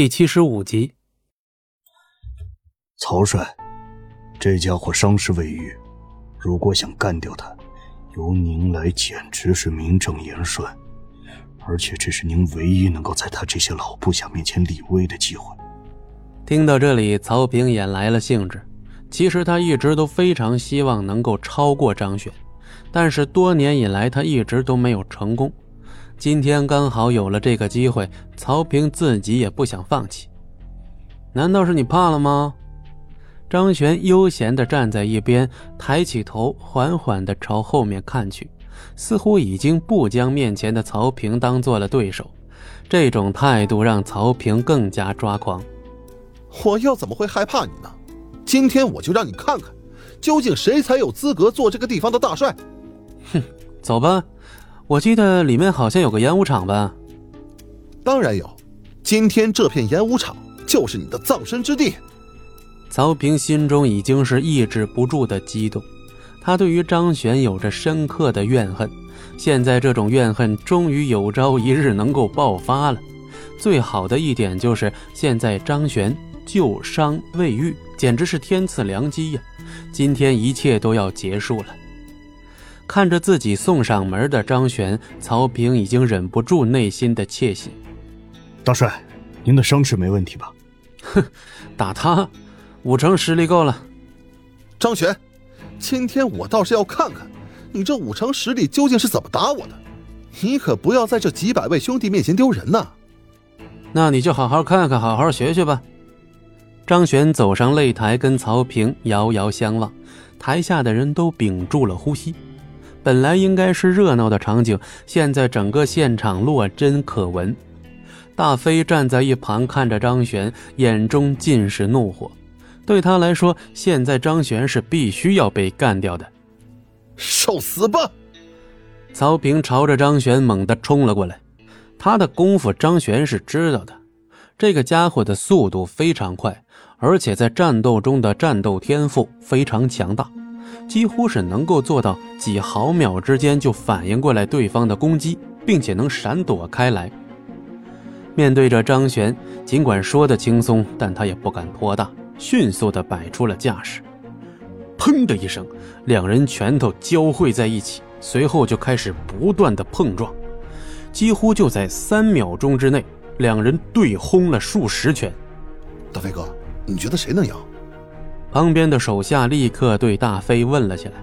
第七十五集。曹帅，这家伙伤势未愈，如果想干掉他，由您来简直是名正言顺，而且这是您唯一能够在他这些老部下面前立威的机会。听到这里，曹平也来了兴致。其实他一直都非常希望能够超过张选，但是多年以来他一直都没有成功。今天刚好有了这个机会，曹平自己也不想放弃。难道是你怕了吗？张璇悠闲地站在一边，抬起头，缓缓地朝后面看去，似乎已经不将面前的曹平当做了对手。这种态度让曹平更加抓狂。我又怎么会害怕你呢？今天我就让你看看，究竟谁才有资格做这个地方的大帅。哼，走吧。我记得里面好像有个演武场吧？当然有，今天这片演武场就是你的葬身之地。曹平心中已经是抑制不住的激动，他对于张璇有着深刻的怨恨，现在这种怨恨终于有朝一日能够爆发了。最好的一点就是现在张璇旧伤未愈，简直是天赐良机呀！今天一切都要结束了。看着自己送上门的张璇，曹平已经忍不住内心的窃喜。大帅，您的伤势没问题吧？哼，打他。五成实力够了，张璇，今天我倒是要看看你这五成实力究竟是怎么打我的。你可不要在这几百位兄弟面前丢人呐！那你就好好看看，好好学学吧。张璇走上擂台，跟曹平遥遥相望，台下的人都屏住了呼吸。本来应该是热闹的场景，现在整个现场落针可闻。大飞站在一旁看着张璇，眼中尽是怒火。对他来说，现在张璇是必须要被干掉的。受死吧！曹平朝着张璇猛地冲了过来。他的功夫，张璇是知道的。这个家伙的速度非常快，而且在战斗中的战斗天赋非常强大，几乎是能够做到几毫秒之间就反应过来对方的攻击，并且能闪躲开来。面对着张璇，尽管说的轻松，但他也不敢托大。迅速的摆出了架势，砰的一声，两人拳头交汇在一起，随后就开始不断的碰撞，几乎就在三秒钟之内，两人对轰了数十拳。大飞哥，你觉得谁能赢？旁边的手下立刻对大飞问了起来。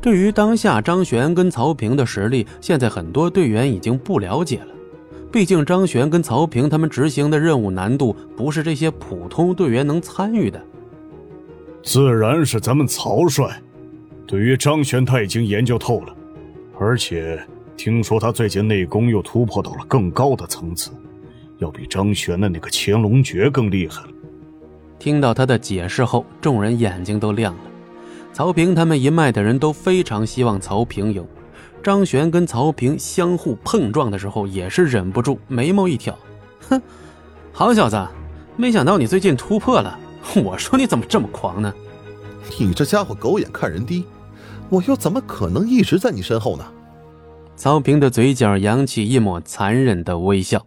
对于当下张璇跟曹平的实力，现在很多队员已经不了解了。毕竟张璇跟曹平他们执行的任务难度不是这些普通队员能参与的。自然是咱们曹帅。对于张璇，他已经研究透了，而且听说他最近内功又突破到了更高的层次，要比张璇的那个乾隆诀更厉害了。听到他的解释后，众人眼睛都亮了。曹平他们一脉的人都非常希望曹平赢。张璇跟曹平相互碰撞的时候，也是忍不住眉毛一挑，哼，好小子，没想到你最近突破了。我说你怎么这么狂呢？你这家伙狗眼看人低，我又怎么可能一直在你身后呢？曹平的嘴角扬起一抹残忍的微笑。